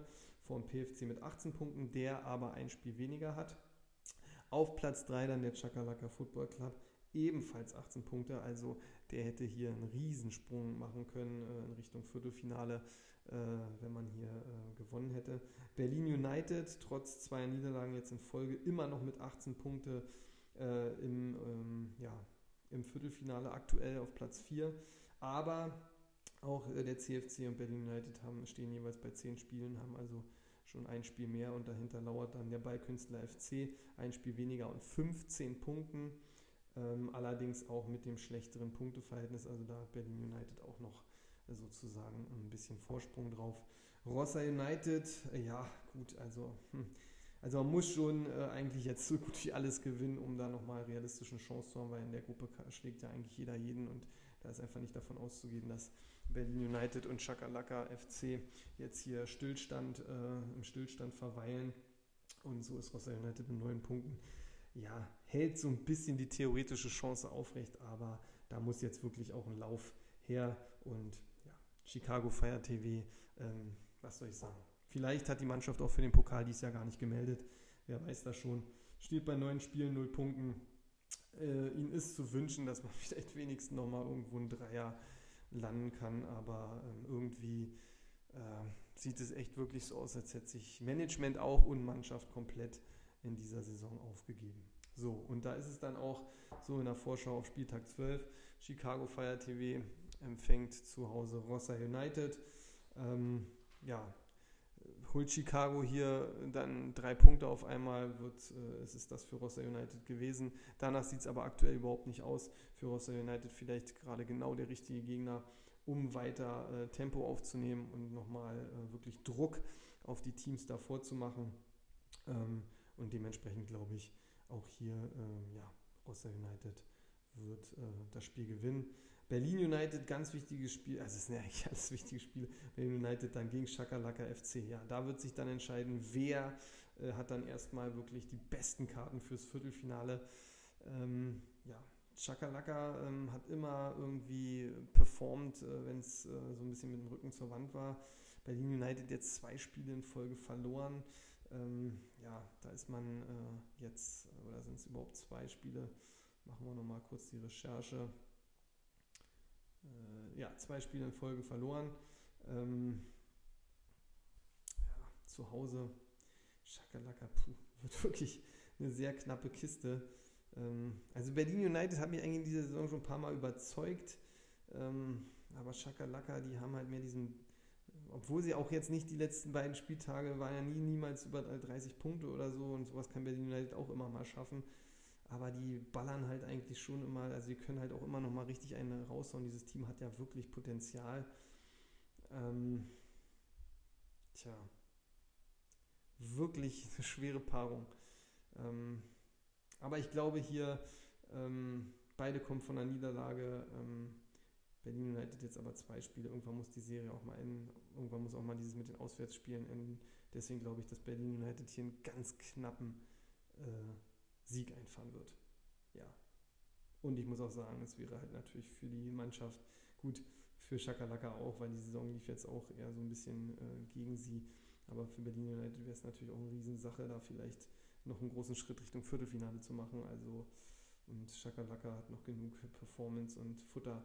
A: vor dem PFC mit 18 Punkten, der aber ein Spiel weniger hat. Auf Platz 3 dann der Chakalaka Football Club, ebenfalls 18 Punkte, also der hätte hier einen Riesensprung machen können äh, in Richtung Viertelfinale, äh, wenn man hier äh, gewonnen hätte. Berlin United, trotz zweier Niederlagen jetzt in Folge, immer noch mit 18 Punkte äh, im, ähm, ja, im Viertelfinale, aktuell auf Platz 4. Aber auch äh, der CFC und Berlin United haben, stehen jeweils bei 10 Spielen, haben also schon ein Spiel mehr und dahinter lauert dann der Ballkünstler FC, ein Spiel weniger und 15 Punkten. Ähm, allerdings auch mit dem schlechteren Punkteverhältnis. Also da hat Berlin United auch noch sozusagen ein bisschen Vorsprung drauf. Rossa United, äh, ja gut, also, hm, also man muss schon äh, eigentlich jetzt so gut wie alles gewinnen, um da nochmal realistische Chance zu haben, weil in der Gruppe schlägt ja eigentlich jeder jeden und da ist einfach nicht davon auszugehen, dass Berlin United und Chakalaka FC jetzt hier Stillstand, äh, im Stillstand verweilen. Und so ist Rossa United mit neun Punkten ja, hält so ein bisschen die theoretische Chance aufrecht, aber da muss jetzt wirklich auch ein Lauf her und ja, Chicago Fire TV, ähm, was soll ich sagen? Vielleicht hat die Mannschaft auch für den Pokal dies Jahr gar nicht gemeldet, wer weiß das schon. Steht bei neun Spielen, null Punkten. Äh, ihnen ist zu wünschen, dass man [LAUGHS] vielleicht wenigstens nochmal irgendwo ein Dreier landen kann, aber ähm, irgendwie äh, sieht es echt wirklich so aus, als hätte sich Management auch und Mannschaft komplett in dieser Saison aufgegeben. So, und da ist es dann auch so in der Vorschau auf Spieltag 12. Chicago Fire TV empfängt zu Hause Rossa United. Ähm, ja, holt Chicago hier dann drei Punkte auf einmal, wird, äh, es ist das für Rossa United gewesen. Danach sieht es aber aktuell überhaupt nicht aus. Für Rossa United vielleicht gerade genau der richtige Gegner, um weiter äh, Tempo aufzunehmen und nochmal äh, wirklich Druck auf die Teams davor zu machen. Ähm, und dementsprechend glaube ich, auch hier, äh, ja, Rostock United wird äh, das Spiel gewinnen. Berlin United, ganz wichtiges Spiel, also es sind ja eigentlich alles wichtige Spiele. Berlin United dann gegen Shakalaka FC. Ja, da wird sich dann entscheiden, wer äh, hat dann erstmal wirklich die besten Karten fürs Viertelfinale. Ähm, ja, Shakalaka ähm, hat immer irgendwie performt, äh, wenn es äh, so ein bisschen mit dem Rücken zur Wand war. Berlin United jetzt zwei Spiele in Folge verloren. Ähm, ja, da ist man äh, jetzt, oder sind es überhaupt zwei Spiele? Machen wir nochmal kurz die Recherche. Äh, ja, zwei Spiele in Folge verloren. Ähm, ja, zu Hause, Schakalaka, puh, wird [LAUGHS] wirklich eine sehr knappe Kiste. Ähm, also Berlin United hat mich eigentlich in dieser Saison schon ein paar Mal überzeugt. Ähm, aber Schakalaka, die haben halt mehr diesen obwohl sie auch jetzt nicht die letzten beiden Spieltage waren ja nie, niemals über 30 Punkte oder so und sowas kann Berlin United auch immer mal schaffen. Aber die ballern halt eigentlich schon immer, also sie können halt auch immer noch mal richtig eine raushauen. Dieses Team hat ja wirklich Potenzial. Ähm, tja, wirklich [LAUGHS] eine schwere Paarung. Ähm, aber ich glaube hier, ähm, beide kommen von einer Niederlage. Ähm, Berlin United jetzt aber zwei Spiele. Irgendwann muss die Serie auch mal enden. Irgendwann muss auch mal dieses mit den Auswärtsspielen enden. Deswegen glaube ich, dass Berlin United hier einen ganz knappen äh, Sieg einfahren wird. Ja. Und ich muss auch sagen, es wäre halt natürlich für die Mannschaft gut. für Schakalaka auch, weil die Saison lief jetzt auch eher so ein bisschen äh, gegen sie. Aber für Berlin United wäre es natürlich auch eine Riesensache, da vielleicht noch einen großen Schritt Richtung Viertelfinale zu machen. Also und Schakalaka hat noch genug Performance und Futter,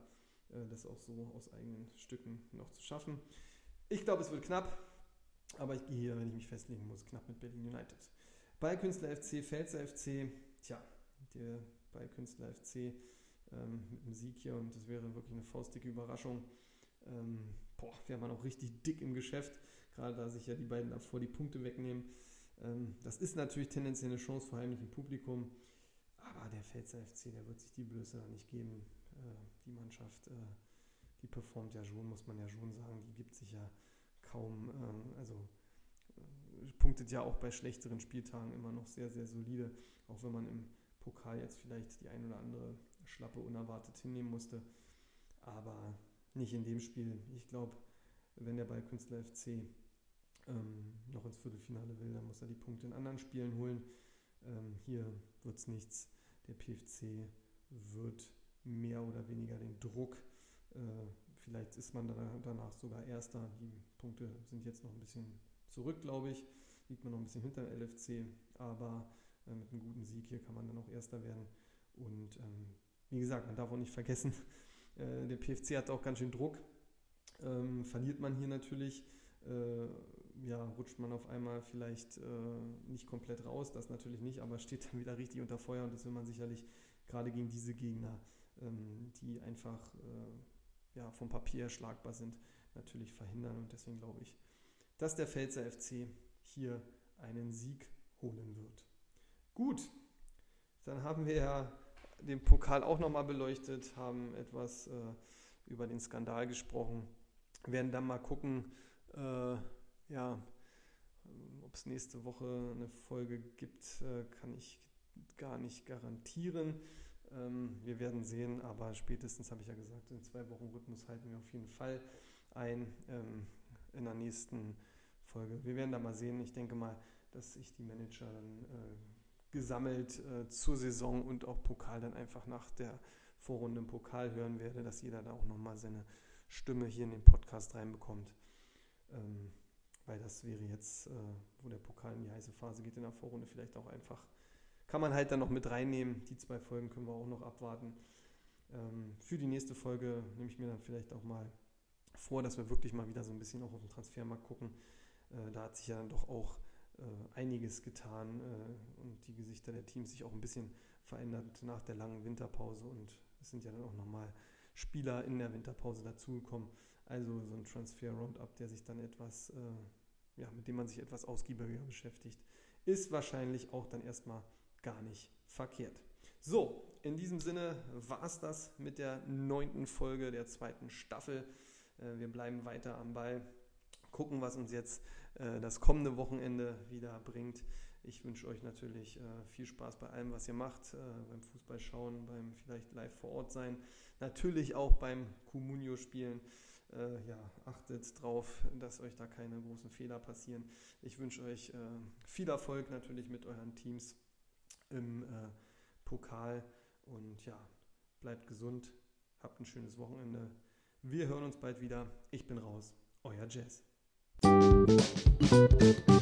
A: äh, das auch so aus eigenen Stücken noch zu schaffen. Ich glaube, es wird knapp, aber ich gehe hier, wenn ich mich festlegen muss, knapp mit Berlin United. Bei Künstler FC, Pfälzer FC, tja, der bei Künstler FC ähm, mit dem Sieg hier und das wäre wirklich eine faustdicke Überraschung. Ähm, boah, wäre man auch richtig dick im Geschäft, gerade da sich ja die beiden davor die Punkte wegnehmen. Ähm, das ist natürlich tendenziell eine Chance vor heimlichem Publikum, aber der Pfälzer FC, der wird sich die Blöße da nicht geben. Äh, die Mannschaft, äh, die performt ja schon, muss man ja schon sagen, die gibt sich ja kaum, ähm, also punktet ja auch bei schlechteren Spieltagen immer noch sehr, sehr solide, auch wenn man im Pokal jetzt vielleicht die ein oder andere Schlappe unerwartet hinnehmen musste. Aber nicht in dem Spiel. Ich glaube, wenn der Ballkünstler FC ähm, noch ins Viertelfinale will, dann muss er die Punkte in anderen Spielen holen. Ähm, hier wird es nichts. Der PFC wird mehr oder weniger den Druck. Äh, vielleicht ist man danach sogar Erster. Die Punkte sind jetzt noch ein bisschen zurück, glaube ich. Liegt man noch ein bisschen hinter dem LFC. Aber äh, mit einem guten Sieg hier kann man dann auch Erster werden. Und ähm, wie gesagt, man darf auch nicht vergessen, [LAUGHS] äh, der PFC hat auch ganz schön Druck. Ähm, verliert man hier natürlich, äh, ja, rutscht man auf einmal vielleicht äh, nicht komplett raus, das natürlich nicht, aber steht dann wieder richtig unter Feuer und das will man sicherlich gerade gegen diese Gegner, ähm, die einfach äh, ja, vom Papier schlagbar sind, natürlich verhindern und deswegen glaube ich, dass der Pfälzer FC hier einen Sieg holen wird. Gut, dann haben wir ja den Pokal auch nochmal beleuchtet, haben etwas äh, über den Skandal gesprochen, werden dann mal gucken, äh, ja, ob es nächste Woche eine Folge gibt, äh, kann ich gar nicht garantieren. Ähm, wir werden sehen, aber spätestens habe ich ja gesagt, in zwei Wochen Rhythmus halten wir auf jeden Fall ein ähm, in der nächsten Folge. Wir werden da mal sehen. Ich denke mal, dass ich die Manager dann äh, gesammelt äh, zur Saison und auch Pokal dann einfach nach der Vorrunde im Pokal hören werde, dass jeder da auch nochmal seine Stimme hier in den Podcast reinbekommt. Ähm, weil das wäre jetzt, äh, wo der Pokal in die heiße Phase geht in der Vorrunde, vielleicht auch einfach, kann man halt dann noch mit reinnehmen. Die zwei Folgen können wir auch noch abwarten. Ähm, für die nächste Folge nehme ich mir dann vielleicht auch mal vor, dass wir wirklich mal wieder so ein bisschen auch auf den Transfermarkt gucken. Äh, da hat sich ja dann doch auch äh, einiges getan äh, und die Gesichter der Teams sich auch ein bisschen verändert nach der langen Winterpause und es sind ja dann auch nochmal Spieler in der Winterpause dazugekommen. Also so ein Transfer-Roundup, der sich dann etwas, ja, mit dem man sich etwas ausgiebiger beschäftigt, ist wahrscheinlich auch dann erstmal gar nicht verkehrt. So, in diesem Sinne war es das mit der neunten Folge der zweiten Staffel. Wir bleiben weiter am Ball, gucken, was uns jetzt äh, das kommende Wochenende wieder bringt. Ich wünsche euch natürlich äh, viel Spaß bei allem, was ihr macht, äh, beim Fußball schauen, beim vielleicht live vor Ort sein, natürlich auch beim Comunio spielen. ja, achtet drauf, dass euch da keine großen Fehler passieren. Ich wünsche euch viel Erfolg natürlich mit euren Teams im Pokal und ja, bleibt gesund, habt ein schönes Wochenende. Wir hören uns bald wieder. Ich bin raus, euer Jazz. Thank you.